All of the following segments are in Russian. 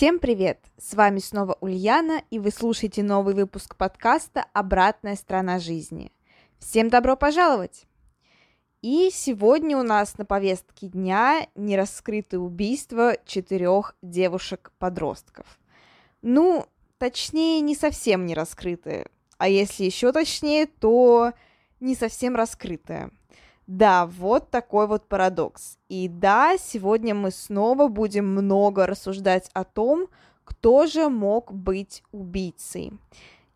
Всем привет! С вами снова Ульяна, и вы слушаете новый выпуск подкаста «Обратная сторона жизни». Всем добро пожаловать! И сегодня у нас на повестке дня нераскрытое убийство четырех девушек-подростков. Ну, точнее, не совсем не раскрытое, а если еще точнее, то не совсем раскрытое – да, вот такой вот парадокс. И да, сегодня мы снова будем много рассуждать о том, кто же мог быть убийцей.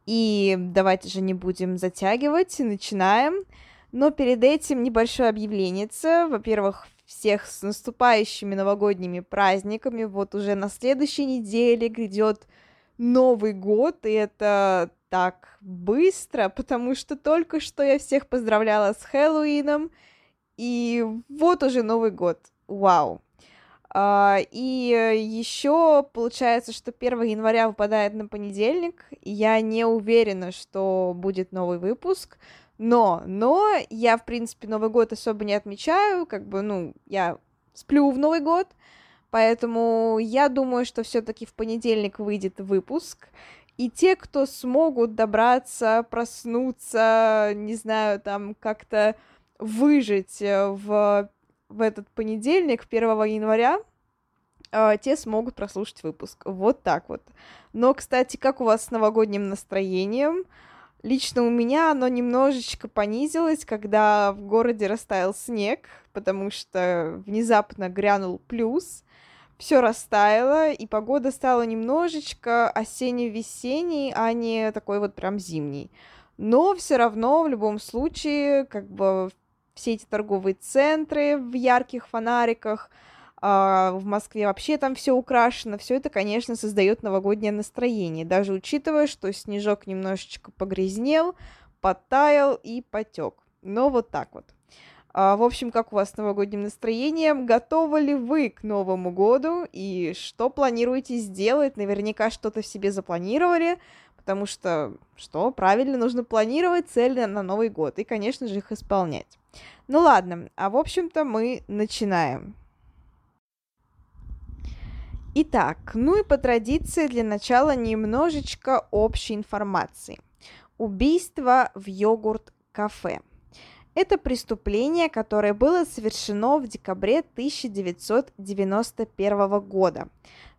И давайте же не будем затягивать, начинаем. Но перед этим небольшое объявление. Во-первых, всех с наступающими новогодними праздниками. Вот уже на следующей неделе грядет Новый год, и это так быстро, потому что только что я всех поздравляла с Хэллоуином, и вот уже Новый год. Вау. Uh, и еще получается, что 1 января выпадает на понедельник. Я не уверена, что будет новый выпуск. Но, но я, в принципе, Новый год особо не отмечаю. Как бы, ну, я сплю в Новый год. Поэтому я думаю, что все-таки в понедельник выйдет выпуск. И те, кто смогут добраться, проснуться, не знаю, там как-то выжить э, в, в этот понедельник, 1 января, э, те смогут прослушать выпуск. Вот так вот. Но, кстати, как у вас с новогодним настроением? Лично у меня оно немножечко понизилось, когда в городе растаял снег, потому что внезапно грянул плюс все растаяло, и погода стала немножечко осенне-весенней, а не такой вот прям зимней. Но все равно, в любом случае, как бы все эти торговые центры в ярких фонариках, а в Москве вообще там все украшено, все это, конечно, создает новогоднее настроение, даже учитывая, что снежок немножечко погрязнел, подтаял и потек. Но вот так вот. А, в общем, как у вас с новогодним настроением? Готовы ли вы к Новому году? И что планируете сделать? Наверняка что-то в себе запланировали, потому что, что, правильно, нужно планировать цели на Новый год и, конечно же, их исполнять. Ну ладно, а в общем-то мы начинаем. Итак, ну и по традиции для начала немножечко общей информации. Убийство в йогурт-кафе – это преступление, которое было совершено в декабре 1991 года.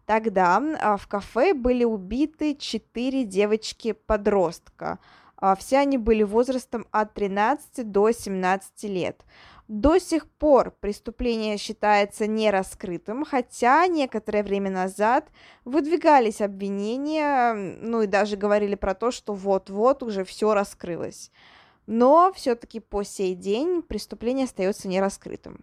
Тогда а, в кафе были убиты четыре девочки-подростка. А, все они были возрастом от 13 до 17 лет. До сих пор преступление считается нераскрытым, хотя некоторое время назад выдвигались обвинения, ну и даже говорили про то, что вот-вот уже все раскрылось но все-таки по сей день преступление остается нераскрытым.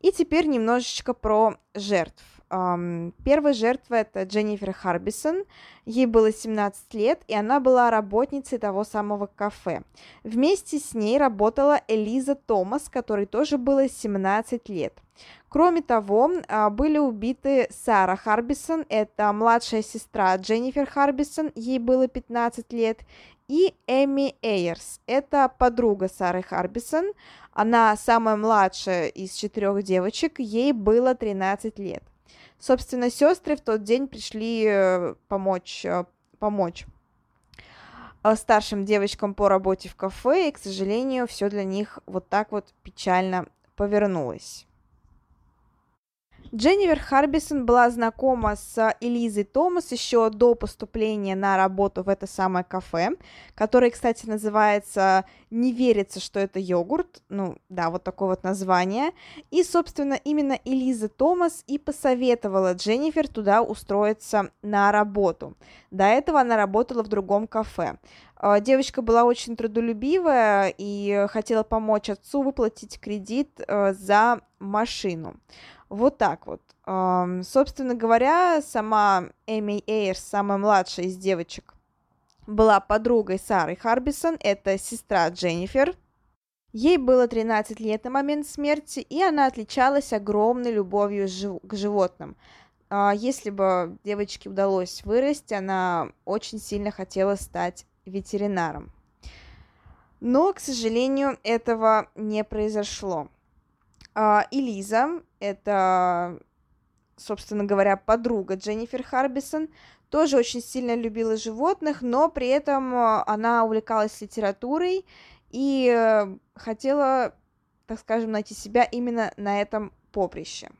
И теперь немножечко про жертв. Первая жертва это Дженнифер Харбисон. Ей было 17 лет, и она была работницей того самого кафе. Вместе с ней работала Элиза Томас, которой тоже было 17 лет. Кроме того, а, были убиты Сара Харбисон, это младшая сестра Дженнифер Харбисон, ей было 15 лет, и Эми Эйерс. Это подруга Сары Харбисон. Она самая младшая из четырех девочек, ей было 13 лет. Собственно, сестры в тот день пришли э, помочь, э, помочь э, старшим девочкам по работе в кафе, и, к сожалению, все для них вот так вот печально повернулось. Дженнифер Харбисон была знакома с Элизой Томас еще до поступления на работу в это самое кафе, которое, кстати, называется «Не верится, что это йогурт». Ну, да, вот такое вот название. И, собственно, именно Элиза Томас и посоветовала Дженнифер туда устроиться на работу. До этого она работала в другом кафе. А, девочка была очень трудолюбивая и хотела помочь отцу выплатить кредит э, за машину. Вот так вот. Собственно говоря, сама Эми Эйрс, самая младшая из девочек, была подругой Сары Харбисон, это сестра Дженнифер. Ей было 13 лет на момент смерти, и она отличалась огромной любовью к животным. А, если бы девочке удалось вырасти, она очень сильно хотела стать ветеринаром. Но, к сожалению, этого не произошло. А, Элиза, это, собственно говоря, подруга Дженнифер Харбисон, тоже очень сильно любила животных, но при этом а, она увлекалась литературой и э, хотела, так скажем, найти себя именно на этом поприще.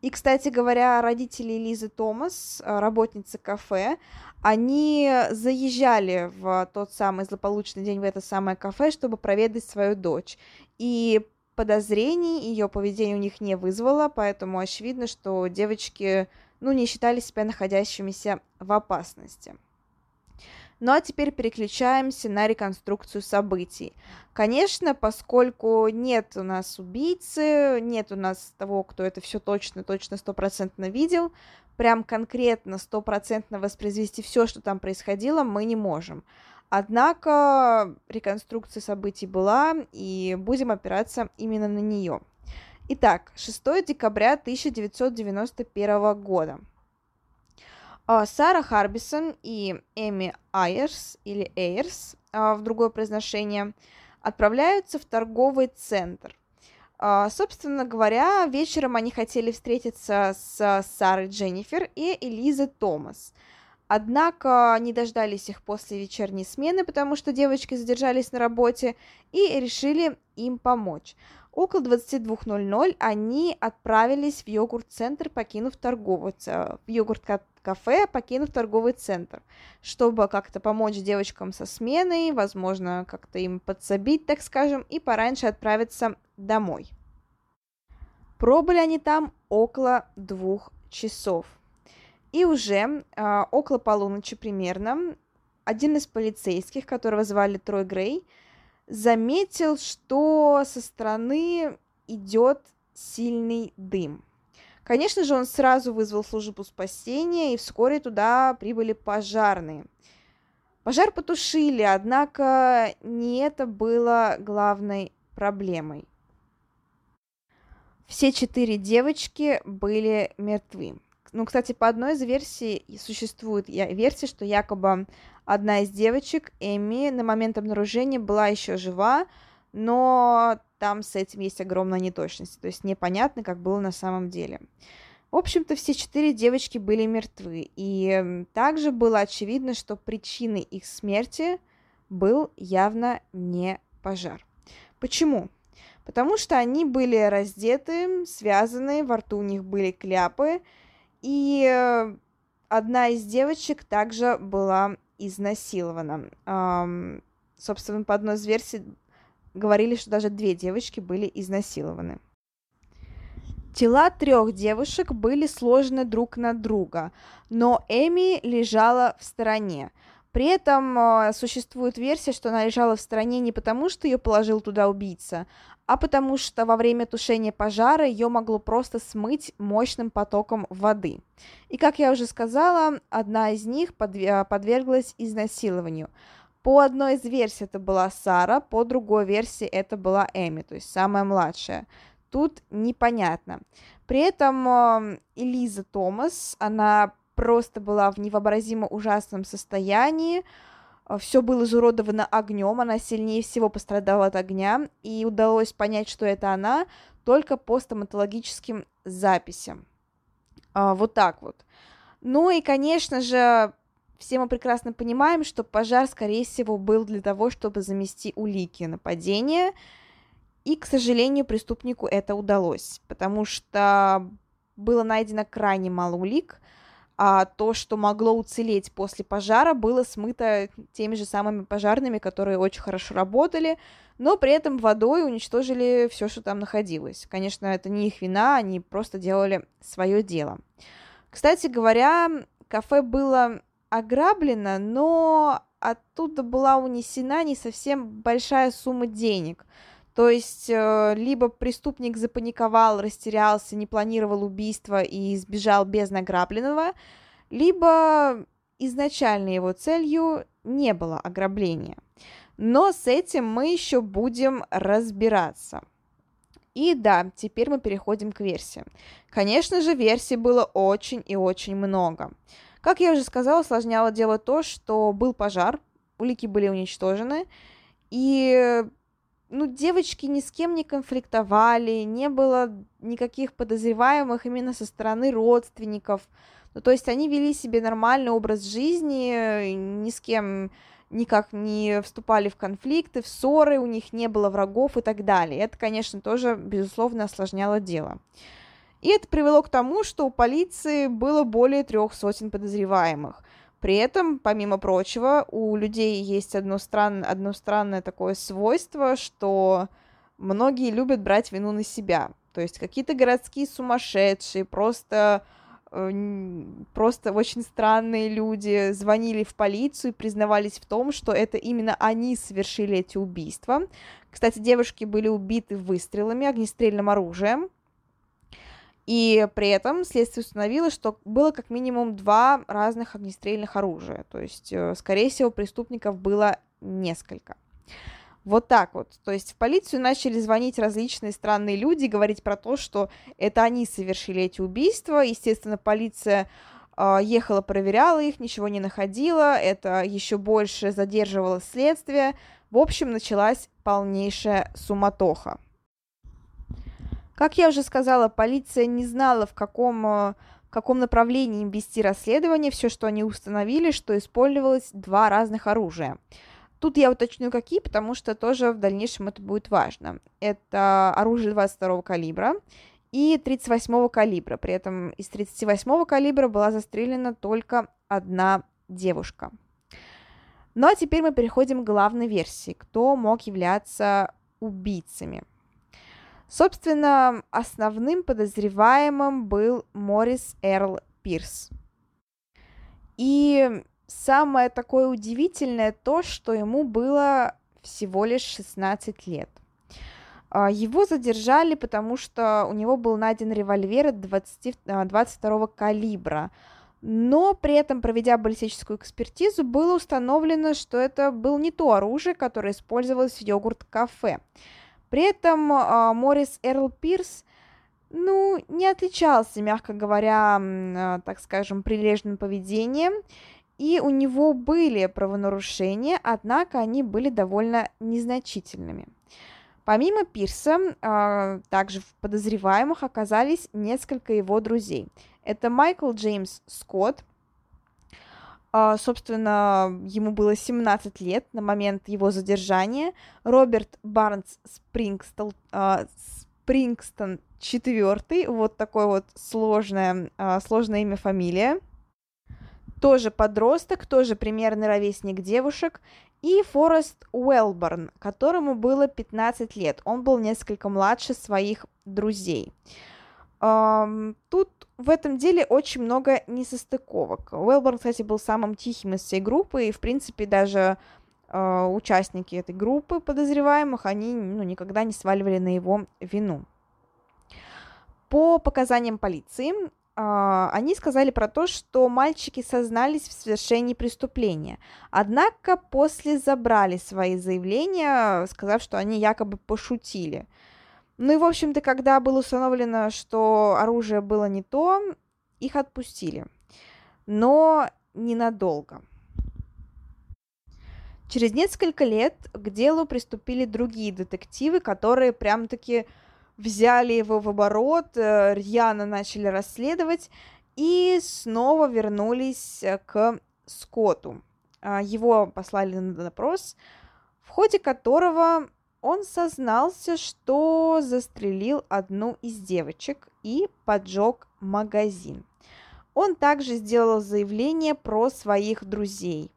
И, кстати говоря, родители Лизы Томас, э, работницы кафе, они заезжали в тот самый злополучный день в это самое кафе, чтобы проведать свою дочь. И подозрений ее поведение у них не вызвало, поэтому очевидно, что девочки, ну, не считали себя находящимися в опасности. Ну а теперь переключаемся на реконструкцию событий. Конечно, поскольку нет у нас убийцы, нет у нас того, кто это все точно, точно стопроцентно видел, прям конкретно стопроцентно воспроизвести все, что там происходило, мы не можем. Однако реконструкция событий была, и будем опираться именно на нее. Итак, 6 декабря 1991 года. А, Сара Харбисон и Эми Айерс, или Эйрс а, в другое произношение, отправляются в торговый центр. А, собственно говоря, вечером они хотели встретиться с Сарой Дженнифер и Элизой Томас. Однако не дождались их после вечерней смены, потому что девочки задержались на работе и решили им помочь. Около 22.00 они отправились в йогурт-центр, покинув торговый, в йогурт-кафе, покинув торговый центр, чтобы как-то помочь девочкам со сменой, возможно, как-то им подсобить, так скажем, и пораньше отправиться домой. Пробыли они там около двух часов. И уже э, около полуночи примерно один из полицейских, которого звали Трой Грей, заметил, что со стороны идет сильный дым. Конечно же, он сразу вызвал службу спасения, и вскоре туда прибыли пожарные. Пожар потушили, однако не это было главной проблемой. Все четыре девочки были мертвы. Ну, кстати, по одной из версий существует версия, что якобы одна из девочек, Эми, на момент обнаружения была еще жива, но там с этим есть огромная неточность, то есть непонятно, как было на самом деле. В общем-то, все четыре девочки были мертвы, и также было очевидно, что причиной их смерти был явно не пожар. Почему? Потому что они были раздеты, связаны, во рту у них были кляпы, и э, одна из девочек также была изнасилована. Эм, собственно, по одной из версий говорили, что даже две девочки были изнасилованы. Тела трех девушек были сложены друг на друга, но Эми лежала в стороне. При этом э, существует версия, что она лежала в стороне не потому, что ее положил туда убийца, а потому что во время тушения пожара ее могло просто смыть мощным потоком воды. И, как я уже сказала, одна из них подверглась изнасилованию. По одной из версий это была Сара, по другой версии это была Эми, то есть самая младшая. Тут непонятно. При этом э, Элиза Томас, она просто была в невообразимо ужасном состоянии, а, все было изуродовано огнем, она сильнее всего пострадала от огня, и удалось понять, что это она, только по стоматологическим записям. А, вот так вот. Ну и, конечно же, все мы прекрасно понимаем, что пожар, скорее всего, был для того, чтобы замести улики нападения, и, к сожалению, преступнику это удалось, потому что было найдено крайне мало улик, а то, что могло уцелеть после пожара, было смыто теми же самыми пожарными, которые очень хорошо работали, но при этом водой уничтожили все, что там находилось. Конечно, это не их вина, они просто делали свое дело. Кстати говоря, кафе было ограблено, но оттуда была унесена не совсем большая сумма денег. То есть э, либо преступник запаниковал, растерялся, не планировал убийство и сбежал без награбленного, либо изначально его целью не было ограбления. Но с этим мы еще будем разбираться. И да, теперь мы переходим к версиям. Конечно же, версий было очень и очень много. Как я уже сказала, усложняло дело то, что был пожар, улики были уничтожены, и ну, девочки ни с кем не конфликтовали, не было никаких подозреваемых именно со стороны родственников. Ну, то есть они вели себе нормальный образ жизни, ни с кем никак не вступали в конфликты, в ссоры, у них не было врагов и так далее. Это, конечно, тоже, безусловно, осложняло дело. И это привело к тому, что у полиции было более трех сотен подозреваемых. При этом, помимо прочего, у людей есть одно, стран... одно странное такое свойство, что многие любят брать вину на себя. То есть какие-то городские сумасшедшие, просто Э, просто очень странные люди звонили в полицию и признавались в том, что это именно они совершили эти убийства. Кстати, девушки были убиты выстрелами, огнестрельным оружием. И при этом следствие установило, что было как минимум два разных огнестрельных оружия. То есть, э, скорее всего, преступников было несколько. Вот так вот. То есть в полицию начали звонить различные странные люди, говорить про то, что это они совершили эти убийства. Естественно, полиция э, ехала, проверяла их, ничего не находила. Это еще больше задерживало следствие. В общем, началась полнейшая суматоха. Как я уже сказала, полиция не знала, в каком, в каком направлении им вести расследование. Все, что они установили, что использовалось два разных оружия. Тут я уточню, какие, потому что тоже в дальнейшем это будет важно. Это оружие 22 калибра и 38 калибра. При этом из 38 калибра была застрелена только одна девушка. Ну а теперь мы переходим к главной версии, кто мог являться убийцами. Собственно, основным подозреваемым был Морис Эрл Пирс. И Самое такое удивительное то, что ему было всего лишь 16 лет. А, его задержали, потому что у него был найден револьвер 20, 22 а, калибра. Но при этом, проведя баллистическую экспертизу, было установлено, что это было не то оружие, которое использовалось в йогурт-кафе. При этом а, Морис Эрл Пирс ну, не отличался, мягко говоря, так скажем, прилежным поведением и у него были правонарушения, однако они были довольно незначительными. Помимо Пирса, а, также в подозреваемых оказались несколько его друзей. Это Майкл Джеймс Скотт, а, собственно, ему было 17 лет на момент его задержания. Роберт Барнс Спрингстон, а, Спрингстон четвертый, вот такое вот сложное, сложное имя, фамилия тоже подросток, тоже примерный ровесник девушек, и Форест Уэлборн, которому было 15 лет. Он был несколько младше своих друзей. Тут в этом деле очень много несостыковок. Уэлборн, кстати, был самым тихим из всей группы, и, в принципе, даже э, участники этой группы подозреваемых, они ну, никогда не сваливали на его вину. По показаниям полиции, а, они сказали про то, что мальчики сознались в совершении преступления. Однако после забрали свои заявления, сказав, что они якобы пошутили. Ну и, в общем-то, когда было установлено, что оружие было не то, их отпустили. Но ненадолго. Через несколько лет к делу приступили другие детективы, которые прям-таки взяли его в оборот, э, рьяно начали расследовать и снова вернулись э, к Скотту. А, его послали на допрос, в ходе которого он сознался, что застрелил одну из девочек и поджег магазин. Он также сделал заявление про своих друзей.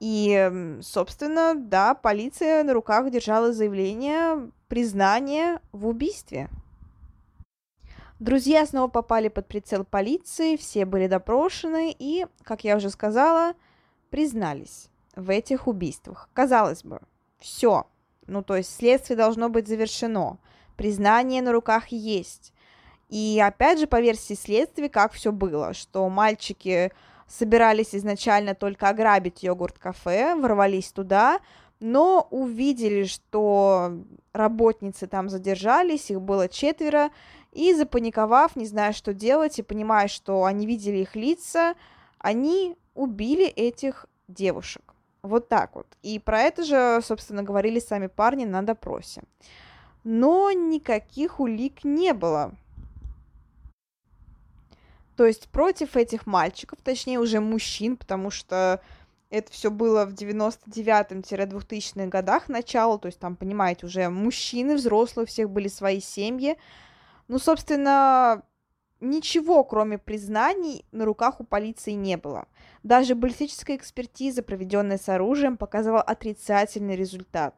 И, собственно, да, полиция на руках держала заявление признание в убийстве. Друзья снова попали под прицел полиции, все были допрошены и, как я уже сказала, признались в этих убийствах. Казалось бы, все, Ну, то есть следствие должно быть завершено, признание на руках есть. И опять же, по версии следствия, как все было, что мальчики собирались изначально только ограбить йогурт-кафе, ворвались туда, но увидели, что работницы там задержались, их было четверо, и запаниковав, не зная, что делать, и понимая, что они видели их лица, они убили этих девушек. Вот так вот. И про это же, собственно, говорили сами парни на допросе. Но никаких улик не было. То есть против этих мальчиков, точнее уже мужчин, потому что это все было в 99-2000-х годах начало, то есть там, понимаете, уже мужчины, взрослые, у всех были свои семьи. Ну, собственно, ничего, кроме признаний, на руках у полиции не было. Даже баллистическая экспертиза, проведенная с оружием, показывала отрицательный результат.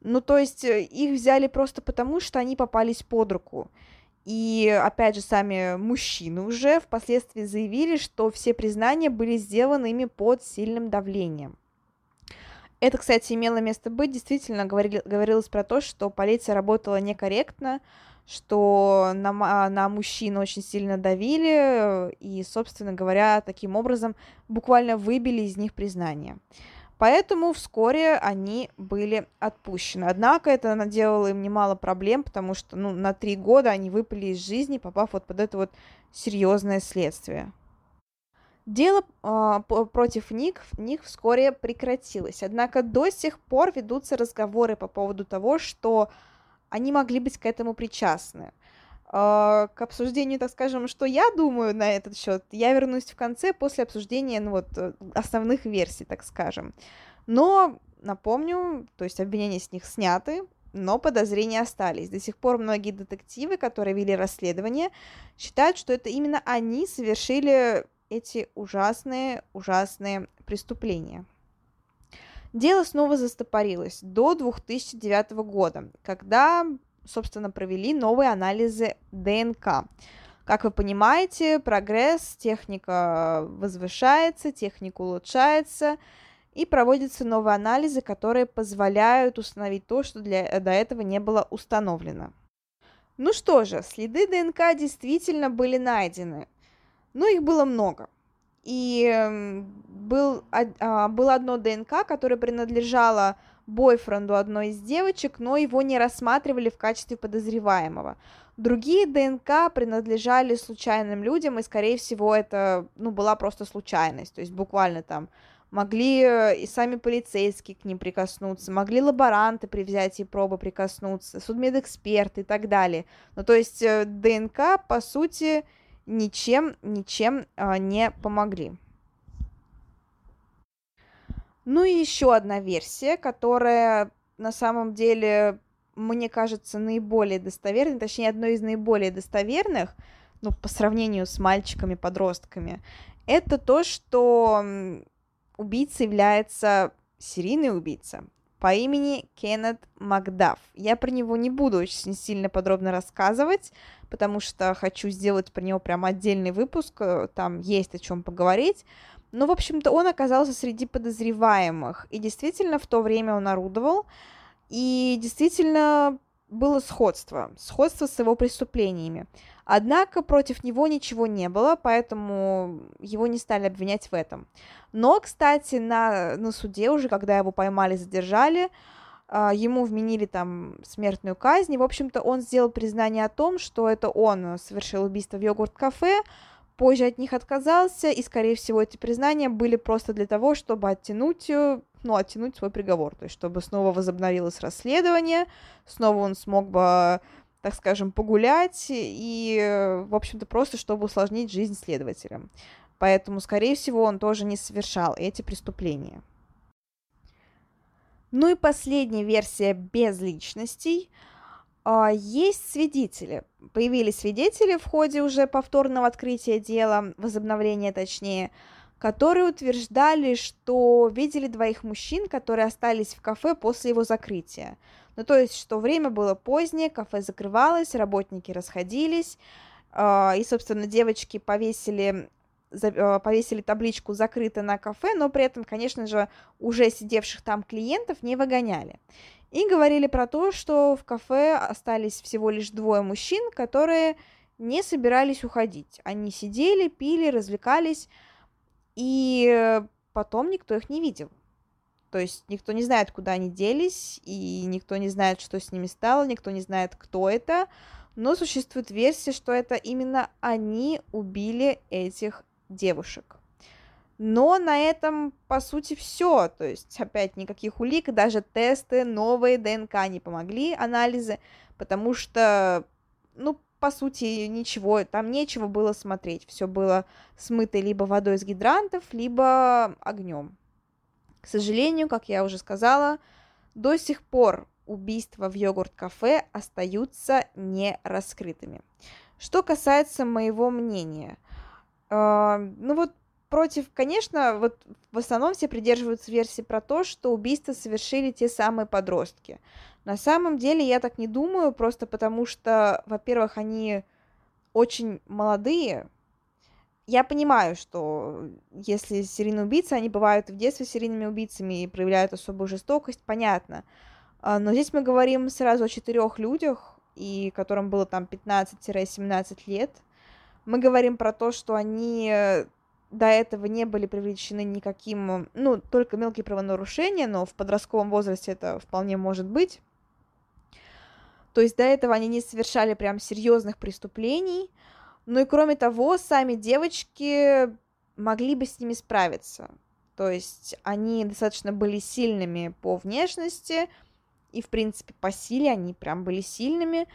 Ну, то есть э, их взяли просто потому, что они попались под руку. И, опять же, сами мужчины уже впоследствии заявили, что все признания были сделаны ими под сильным давлением. Это, кстати, имело место быть. Действительно, говорили, говорилось про то, что полиция работала некорректно, что на, на мужчин очень сильно давили и, собственно говоря, таким образом буквально выбили из них признание. Поэтому вскоре они были отпущены. Однако это наделало им немало проблем, потому что ну, на три года они выпали из жизни, попав вот под это вот серьезное следствие. Дело э, против них, них вскоре прекратилось. Однако до сих пор ведутся разговоры по поводу того, что они могли быть к этому причастны. Uh, к обсуждению, так скажем, что я думаю на этот счет, я вернусь в конце после обсуждения ну, вот, э, основных версий, так скажем. Но напомню, то есть обвинения с них сняты, но подозрения остались. До сих пор многие детективы, которые вели расследование, считают, что это именно они совершили эти ужасные, ужасные преступления. Дело снова застопорилось до 2009 года, когда, собственно, провели новые анализы ДНК. Как вы понимаете, прогресс, техника возвышается, техника улучшается, и проводятся новые анализы, которые позволяют установить то, что для, до этого не было установлено. Ну что же, следы ДНК действительно были найдены, но их было много. И был, а, было одно ДНК, которое принадлежало бойфренду одной из девочек, но его не рассматривали в качестве подозреваемого. Другие ДНК принадлежали случайным людям, и, скорее всего, это ну, была просто случайность. То есть буквально там могли э, и сами полицейские к ним прикоснуться, могли лаборанты при взятии пробы прикоснуться, судмедэксперты и так далее. Ну, то есть э, ДНК, по сути, ничем, ничем а, не помогли. Ну и еще одна версия, которая на самом деле, мне кажется, наиболее достоверной, точнее, одной из наиболее достоверных, ну, по сравнению с мальчиками-подростками, это то, что убийца является серийный убийца по имени Кеннет Макдаф. Я про него не буду очень сильно подробно рассказывать, потому что хочу сделать про него прям отдельный выпуск, э, там есть о чем поговорить. Но, в общем-то, он оказался среди подозреваемых, и действительно в то время он орудовал, и действительно было сходство, сходство с его преступлениями. Однако против него ничего не было, поэтому его не стали обвинять в этом. Но, кстати, на, на суде уже, когда его поймали, задержали, а, ему вменили там смертную казнь, и, в общем-то, он сделал признание о том, что это он совершил убийство в йогурт-кафе, позже от них отказался, и, скорее всего, эти признания были просто для того, чтобы оттянуть, э, ну, оттянуть свой приговор, то есть чтобы снова возобновилось расследование, снова он смог бы так скажем, погулять и, в общем-то, просто чтобы усложнить жизнь следователям. Поэтому, скорее всего, он тоже не совершал эти преступления. Ну и последняя версия без личностей. А, есть свидетели. Появились свидетели в ходе уже повторного открытия дела, возобновления точнее, которые утверждали, что видели двоих мужчин, которые остались в кафе после его закрытия. Ну, то есть, что время было позднее, кафе закрывалось, работники расходились, э, и, собственно, девочки повесили, э, повесили табличку «Закрыто на кафе», но при этом, конечно же, уже сидевших там клиентов не выгоняли. И говорили про то, что в кафе остались всего лишь двое мужчин, которые не собирались уходить. Они сидели, пили, развлекались, и потом никто их не видел. То есть никто не знает, куда они делись, и никто не знает, что с ними стало, никто не знает, кто это, но существует версия, что это именно они убили этих девушек. Но на этом, по сути, все. То есть, опять, никаких улик, даже тесты, новые ДНК не помогли, анализы, потому что, ну, по сути, ничего, там нечего было смотреть. Все было смыто либо водой из гидрантов, либо огнем. К сожалению, как я уже сказала, до сих пор убийства в йогурт-кафе остаются не раскрытыми. Что касается моего мнения, э, ну вот против, конечно, вот в основном все придерживаются версии про то, что убийство совершили те самые подростки. На самом деле я так не думаю, просто потому что, во-первых, они очень молодые. Я понимаю, что если серийные убийцы, они бывают в детстве серийными убийцами и проявляют особую жестокость, понятно. А, но здесь мы говорим сразу о четырех людях, и которым было там 15-17 лет. Мы говорим про то, что они до этого не были привлечены никаким, ну, только мелкие правонарушения, но в подростковом возрасте это вполне может быть. То есть до этого они не совершали прям серьезных преступлений. Ну и кроме того, сами девочки могли бы с ними справиться. То есть они достаточно были сильными по внешности, и, в принципе, по силе они прям были сильными.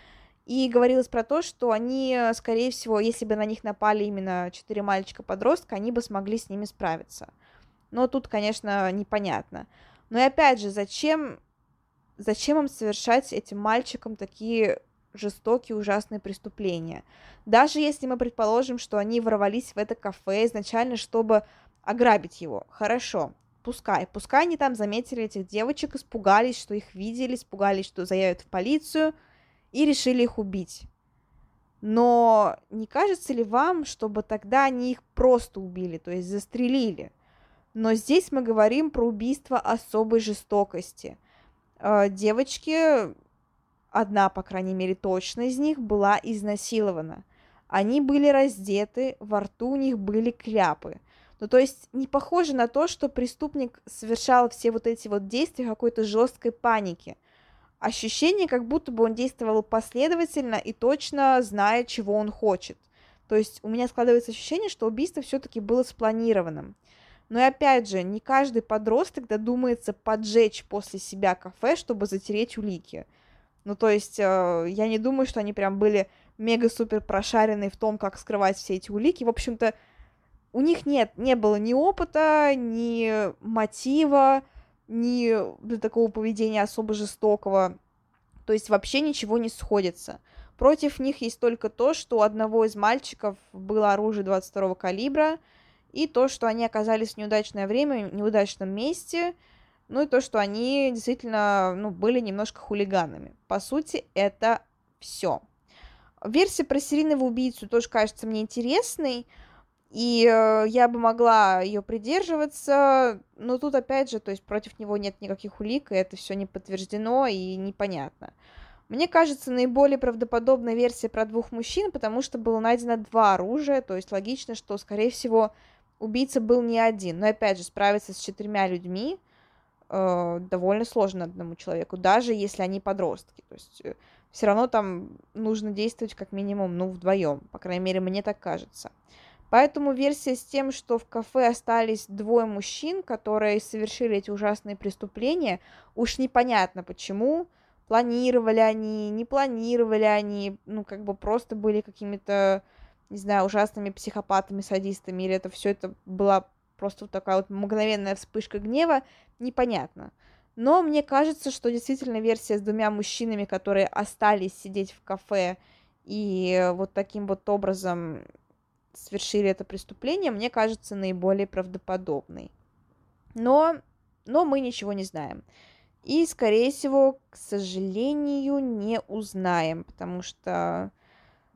И говорилось про то, что они, э, скорее всего, если бы на них напали именно четыре мальчика-подростка, они бы смогли с ними справиться. Но тут, конечно, непонятно. Но и опять же, зачем, зачем им совершать этим мальчикам такие жестокие, ужасные преступления? Даже если мы предположим, что они ворвались в это кафе изначально, чтобы ограбить его, хорошо, пускай. Пускай они там заметили этих девочек, испугались, что их видели, испугались, что заявят в полицию – и решили их убить. Но не кажется ли вам, чтобы тогда они их просто убили, то есть застрелили? Но здесь мы говорим про убийство особой жестокости. Э, девочки, одна, по крайней мере, точно из них была изнасилована. Они были раздеты, во рту у них были кляпы. Ну, то есть не похоже на то, что преступник совершал все вот эти вот действия какой-то жесткой паники – ощущение, как будто бы он действовал последовательно и точно зная, чего он хочет. То есть у меня складывается ощущение, что убийство все-таки было спланированным. Но и опять же, не каждый подросток додумается поджечь после себя кафе, чтобы затереть улики. Ну, то есть, э, я не думаю, что они прям были мега-супер прошаренные в том, как скрывать все эти улики. В общем-то, у них нет, не было ни опыта, ни мотива, ни для такого поведения особо жестокого. То есть вообще ничего не сходится. Против них есть только то, что у одного из мальчиков было оружие 22 калибра, и то, что они оказались в неудачное время, в неудачном месте, ну и то, что они действительно ну, были немножко хулиганами. По сути, это все. Версия про серийного убийцу тоже кажется мне интересной, и э, я бы могла ее придерживаться, но тут опять же, то есть против него нет никаких улик, и это все не подтверждено и непонятно. Мне кажется, наиболее правдоподобная версия про двух мужчин, потому что было найдено два оружия, то есть логично, что, скорее всего, убийца был не один. Но опять же, справиться с четырьмя людьми э, довольно сложно одному человеку, даже если они подростки. То есть э, все равно там нужно действовать как минимум, ну, вдвоем. По крайней мере, мне так кажется. Поэтому версия с тем, что в кафе остались двое мужчин, которые совершили эти ужасные преступления, уж непонятно почему. Планировали они, не планировали они, ну, как бы просто были какими-то, не знаю, ужасными психопатами, садистами, или это все это была просто вот такая вот мгновенная вспышка гнева, непонятно. Но мне кажется, что действительно версия с двумя мужчинами, которые остались сидеть в кафе и вот таким вот образом совершили это преступление, мне кажется наиболее правдоподобной. Но, но мы ничего не знаем. И, скорее всего, к сожалению, не узнаем, потому что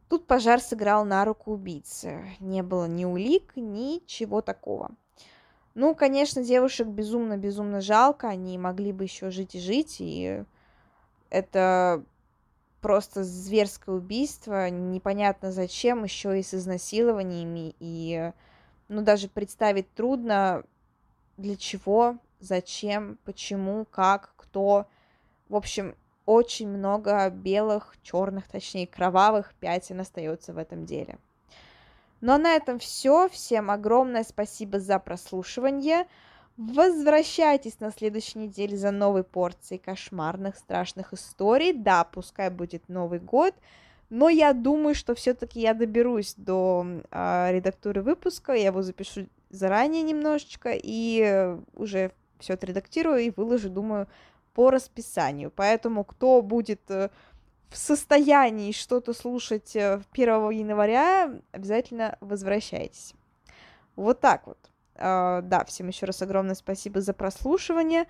тут пожар сыграл на руку убийцы. Не было ни улик, ничего такого. Ну, конечно, девушек безумно-безумно жалко, они могли бы еще жить и жить, и Это просто зверское убийство, непонятно зачем, еще и с изнасилованиями, и ну даже представить трудно, для чего, зачем, почему, как, кто. В общем, очень много белых, черных, точнее кровавых пятен остается в этом деле. Ну а на этом все. Всем огромное спасибо за прослушивание. Возвращайтесь на следующей неделе за новой порцией кошмарных, страшных историй. Да, пускай будет Новый год, но я думаю, что все-таки я доберусь до э, редактуры выпуска, я его запишу заранее немножечко и уже все отредактирую и выложу, думаю, по расписанию. Поэтому кто будет э, в состоянии что-то слушать 1 э, января, обязательно возвращайтесь. Вот так вот. Uh, да, всем еще раз огромное спасибо за прослушивание.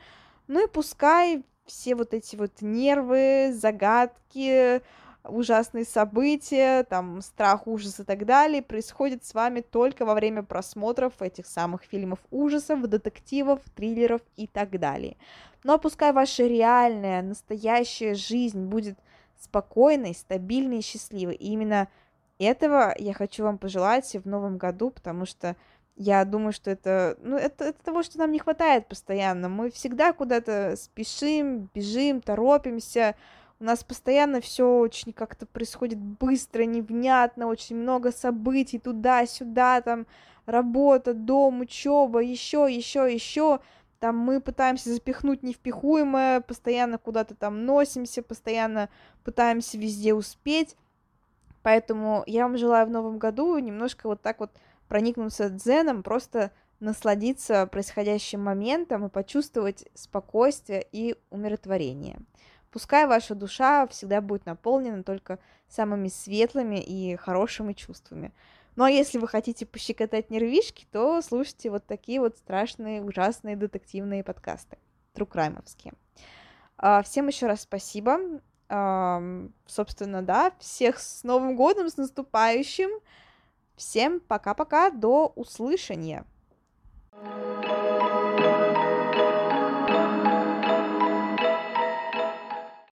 Ну и пускай все вот эти вот нервы, загадки, ужасные события, там, страх, ужас и так далее происходят с вами только во время просмотров этих самых фильмов ужасов, детективов, триллеров и так далее. Но ну, а пускай ваша реальная, настоящая жизнь будет спокойной, стабильной и счастливой. И именно этого я хочу вам пожелать в новом году, потому что я думаю, что это, ну, это, это того, что нам не хватает постоянно. Мы всегда куда-то спешим, бежим, торопимся. У нас постоянно все очень как-то происходит быстро, невнятно, очень много событий туда-сюда, там работа, дом, учеба, еще, еще, еще. Там мы пытаемся запихнуть невпихуемое, постоянно куда-то там носимся, постоянно пытаемся везде успеть. Поэтому я вам желаю в новом году немножко вот так вот проникнуться дзеном, просто насладиться происходящим моментом и почувствовать спокойствие и умиротворение. Пускай ваша душа всегда будет наполнена только самыми светлыми и хорошими чувствами. Ну а если вы хотите пощекотать нервишки, то слушайте вот такие вот страшные, ужасные детективные подкасты, трукраймовские. Всем еще раз спасибо. Собственно, да, всех с Новым годом, с наступающим. Всем пока-пока, до услышания.